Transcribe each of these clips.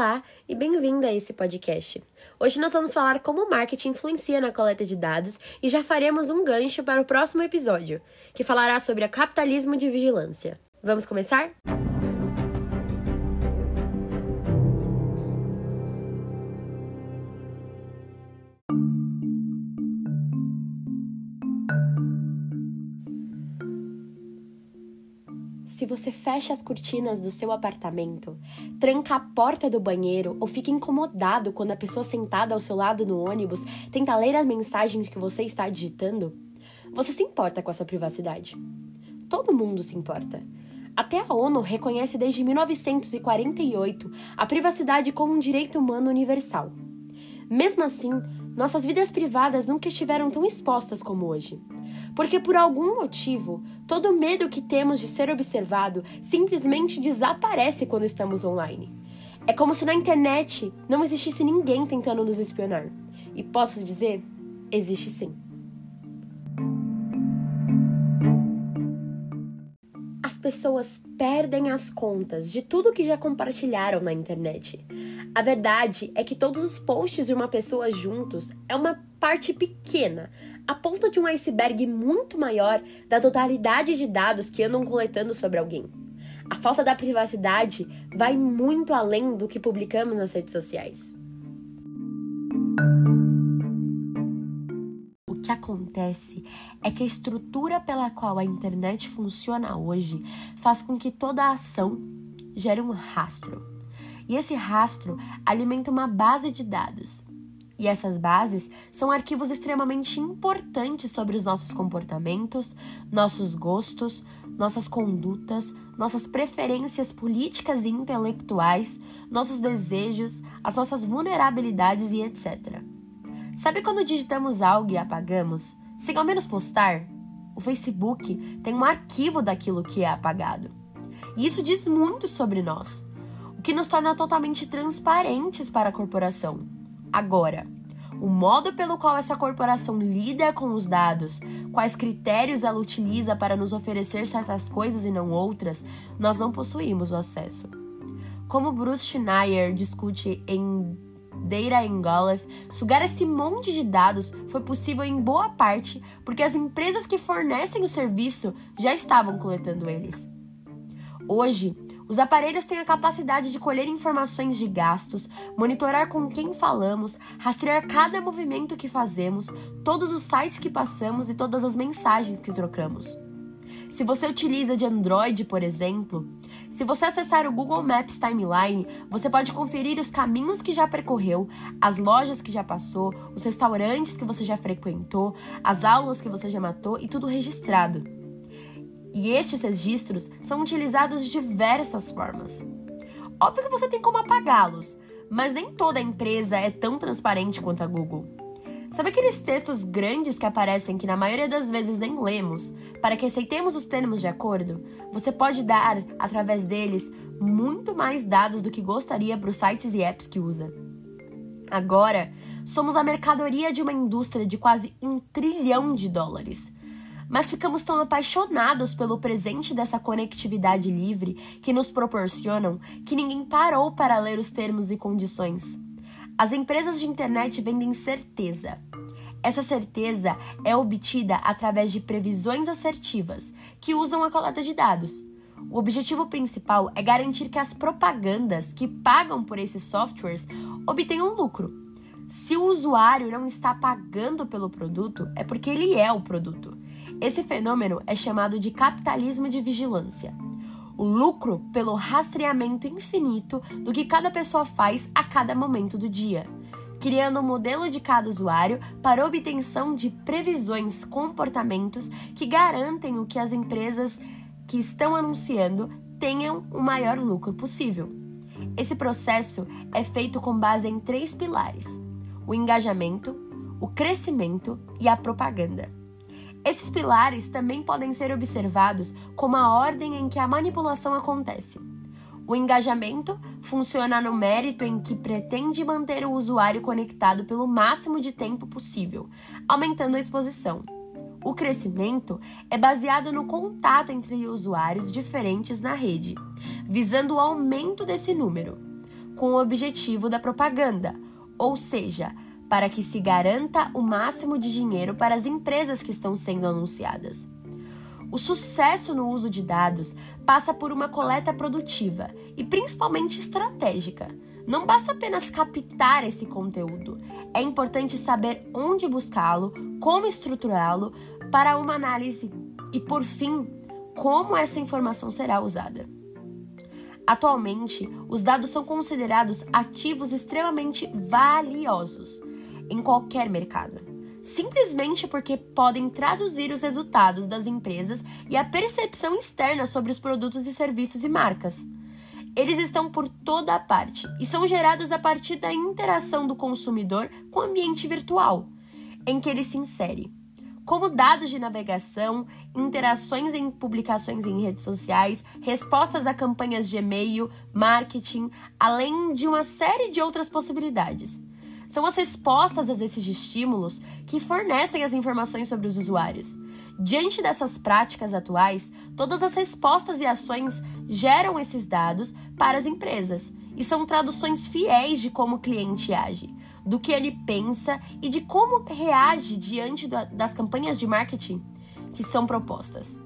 Olá e bem-vinda a esse podcast. Hoje nós vamos falar como o marketing influencia na coleta de dados e já faremos um gancho para o próximo episódio, que falará sobre capitalismo de vigilância. Vamos começar? Se você fecha as cortinas do seu apartamento, tranca a porta do banheiro ou fica incomodado quando a pessoa sentada ao seu lado no ônibus tenta ler as mensagens que você está digitando, você se importa com a sua privacidade. Todo mundo se importa. Até a ONU reconhece desde 1948 a privacidade como um direito humano universal. Mesmo assim, nossas vidas privadas nunca estiveram tão expostas como hoje. Porque por algum motivo, todo medo que temos de ser observado simplesmente desaparece quando estamos online. É como se na internet não existisse ninguém tentando nos espionar. E posso dizer, existe sim. As pessoas perdem as contas de tudo que já compartilharam na internet. A verdade é que todos os posts de uma pessoa juntos é uma parte pequena, a ponta de um iceberg muito maior da totalidade de dados que andam coletando sobre alguém. A falta da privacidade vai muito além do que publicamos nas redes sociais. O que acontece é que a estrutura pela qual a internet funciona hoje faz com que toda a ação gere um rastro. E esse rastro alimenta uma base de dados e essas bases são arquivos extremamente importantes sobre os nossos comportamentos, nossos gostos, nossas condutas, nossas preferências políticas e intelectuais, nossos desejos, as nossas vulnerabilidades e etc. Sabe quando digitamos algo e apagamos? Sem ao menos postar? O Facebook tem um arquivo daquilo que é apagado. E isso diz muito sobre nós, o que nos torna totalmente transparentes para a corporação. Agora, o modo pelo qual essa corporação lida com os dados, quais critérios ela utiliza para nos oferecer certas coisas e não outras, nós não possuímos o acesso. Como Bruce Schneier discute em Data Engulf, sugar esse monte de dados foi possível em boa parte porque as empresas que fornecem o serviço já estavam coletando eles. Hoje, os aparelhos têm a capacidade de colher informações de gastos, monitorar com quem falamos, rastrear cada movimento que fazemos, todos os sites que passamos e todas as mensagens que trocamos. Se você utiliza de Android, por exemplo, se você acessar o Google Maps Timeline, você pode conferir os caminhos que já percorreu, as lojas que já passou, os restaurantes que você já frequentou, as aulas que você já matou e tudo registrado. E estes registros são utilizados de diversas formas. Óbvio que você tem como apagá-los, mas nem toda empresa é tão transparente quanto a Google. Sabe aqueles textos grandes que aparecem que na maioria das vezes nem lemos, para que aceitemos os termos de acordo? Você pode dar, através deles, muito mais dados do que gostaria para os sites e apps que usa. Agora, somos a mercadoria de uma indústria de quase um trilhão de dólares mas ficamos tão apaixonados pelo presente dessa conectividade livre que nos proporcionam que ninguém parou para ler os termos e condições. As empresas de internet vendem certeza. Essa certeza é obtida através de previsões assertivas, que usam a coleta de dados. O objetivo principal é garantir que as propagandas que pagam por esses softwares obtenham lucro. Se o usuário não está pagando pelo produto, é porque ele é o produto. Esse fenômeno é chamado de capitalismo de vigilância. O lucro pelo rastreamento infinito do que cada pessoa faz a cada momento do dia, criando um modelo de cada usuário para obtenção de previsões, comportamentos que garantem o que as empresas que estão anunciando tenham o maior lucro possível. Esse processo é feito com base em três pilares: o engajamento, o crescimento e a propaganda. Esses pilares também podem ser observados como a ordem em que a manipulação acontece. O engajamento funciona no mérito em que pretende manter o usuário conectado pelo máximo de tempo possível, aumentando a exposição. O crescimento é baseado no contato entre usuários diferentes na rede, visando o aumento desse número. com o objetivo da propaganda, ou seja, para que se garanta o máximo de dinheiro para as empresas que estão sendo anunciadas. O sucesso no uso de dados passa por uma coleta produtiva e principalmente estratégica. Não basta apenas captar esse conteúdo, é importante saber onde buscá-lo, como estruturá-lo para uma análise e, por fim, como essa informação será usada. Atualmente, os dados são considerados ativos extremamente valiosos em qualquer mercado, simplesmente porque podem traduzir os resultados das empresas e a percepção externa sobre os produtos e serviços e marcas. Eles estão por toda a parte e são gerados a partir da interação do consumidor com o ambiente virtual em que ele se insere como dados de navegação, interações em publicações em redes sociais, respostas a campanhas de e-mail, marketing, além de uma série de outras possibilidades. São as respostas a esses estímulos que fornecem as informações sobre os usuários. Diante dessas práticas atuais, todas as respostas e ações geram esses dados para as empresas e são traduções fiéis de como o cliente age do que ele pensa e de como reage diante das campanhas de marketing que são propostas.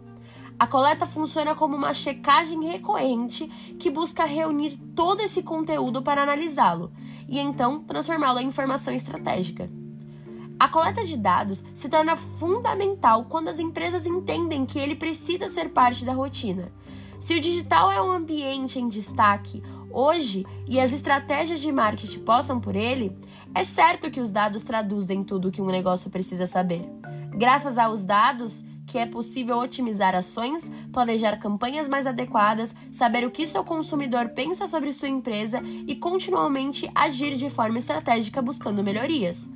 A coleta funciona como uma checagem recorrente que busca reunir todo esse conteúdo para analisá-lo e então transformá-lo em informação estratégica. A coleta de dados se torna fundamental quando as empresas entendem que ele precisa ser parte da rotina. Se o digital é um ambiente em destaque hoje e as estratégias de marketing possam por ele, é certo que os dados traduzem tudo o que um negócio precisa saber. Graças aos dados, que é possível otimizar ações, planejar campanhas mais adequadas, saber o que seu consumidor pensa sobre sua empresa e continuamente agir de forma estratégica buscando melhorias.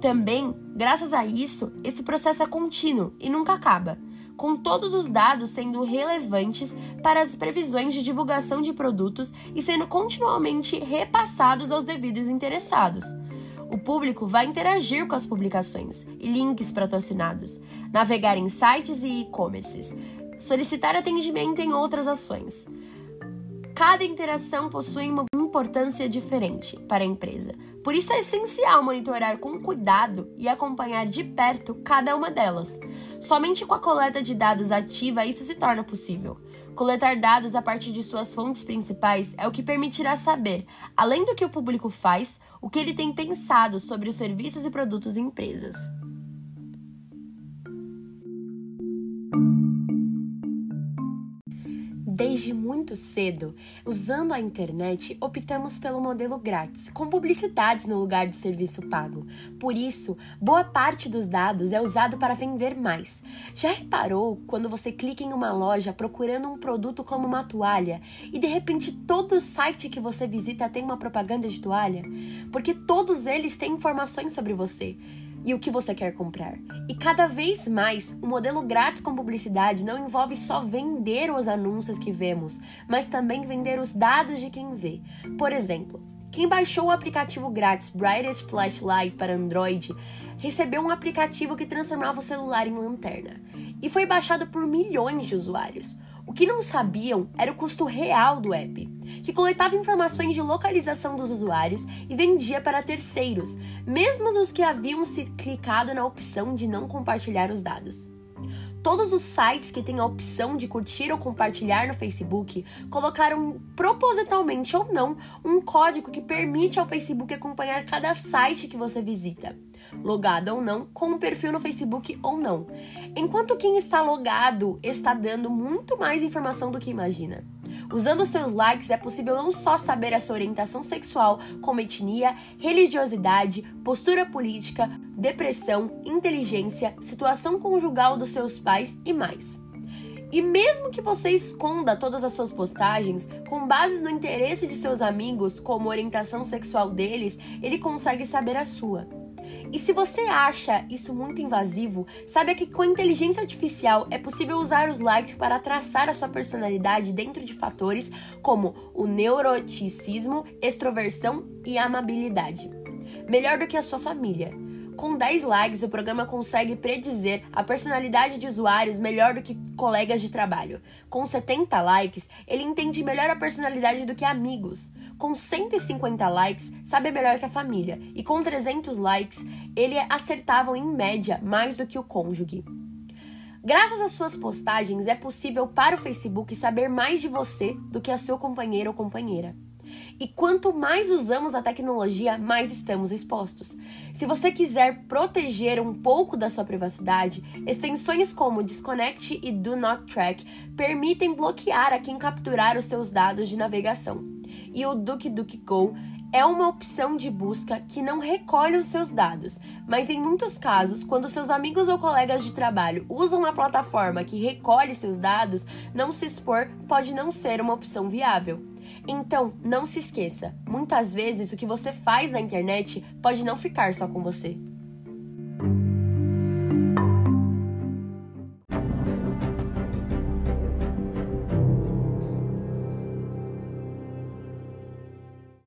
Também, graças a isso, esse processo é contínuo e nunca acaba com todos os dados sendo relevantes para as previsões de divulgação de produtos e sendo continuamente repassados aos devidos interessados. O público vai interagir com as publicações e links patrocinados, navegar em sites e e-commerces, solicitar atendimento em outras ações. Cada interação possui uma importância diferente para a empresa. Por isso é essencial monitorar com cuidado e acompanhar de perto cada uma delas. Somente com a coleta de dados ativa isso se torna possível. Coletar dados a partir de suas fontes principais é o que permitirá saber, além do que o público faz, o que ele tem pensado sobre os serviços e produtos de empresas. Desde muito cedo, usando a internet, optamos pelo modelo grátis, com publicidades no lugar de serviço pago. Por isso, boa parte dos dados é usado para vender mais. Já reparou quando você clica em uma loja procurando um produto como uma toalha e de repente todo site que você visita tem uma propaganda de toalha? Porque todos eles têm informações sobre você e o que você quer comprar. E cada vez mais, o modelo grátis com publicidade não envolve só vender os anúncios que vemos, mas também vender os dados de quem vê. Por exemplo, quem baixou o aplicativo grátis Brightest Flashlight para Android recebeu um aplicativo que transformava o celular em lanterna e foi baixado por milhões de usuários. O que não sabiam era o custo real do app, que coletava informações de localização dos usuários e vendia para terceiros, mesmo dos que haviam se clicado na opção de não compartilhar os dados. Todos os sites que têm a opção de curtir ou compartilhar no Facebook colocaram propositalmente ou não um código que permite ao Facebook acompanhar cada site que você visita logado ou não, com um perfil no Facebook ou não. Enquanto quem está logado está dando muito mais informação do que imagina. Usando seus likes é possível não só saber a sua orientação sexual, como etnia, religiosidade, postura política, depressão, inteligência, situação conjugal dos seus pais e mais. E mesmo que você esconda todas as suas postagens, com base no interesse de seus amigos, como orientação sexual deles, ele consegue saber a sua. E se você acha isso muito invasivo, saiba que com inteligência artificial é possível usar os likes para traçar a sua personalidade dentro de fatores como o neuroticismo, extroversão e amabilidade. Melhor do que a sua família. Com 10 likes, o programa consegue predizer a personalidade de usuários melhor do que colegas de trabalho. Com 70 likes, ele entende melhor a personalidade do que amigos. Com 150 likes, sabe melhor que a família. E com 300 likes, ele acertava em média mais do que o cônjuge. Graças às suas postagens, é possível para o Facebook saber mais de você do que a seu companheiro ou companheira. E quanto mais usamos a tecnologia, mais estamos expostos. Se você quiser proteger um pouco da sua privacidade, extensões como Disconnect e Do Not Track permitem bloquear a quem capturar os seus dados de navegação. E o DuckDuckGo é uma opção de busca que não recolhe os seus dados, mas em muitos casos, quando seus amigos ou colegas de trabalho usam uma plataforma que recolhe seus dados, não se expor pode não ser uma opção viável. Então, não se esqueça: muitas vezes o que você faz na internet pode não ficar só com você.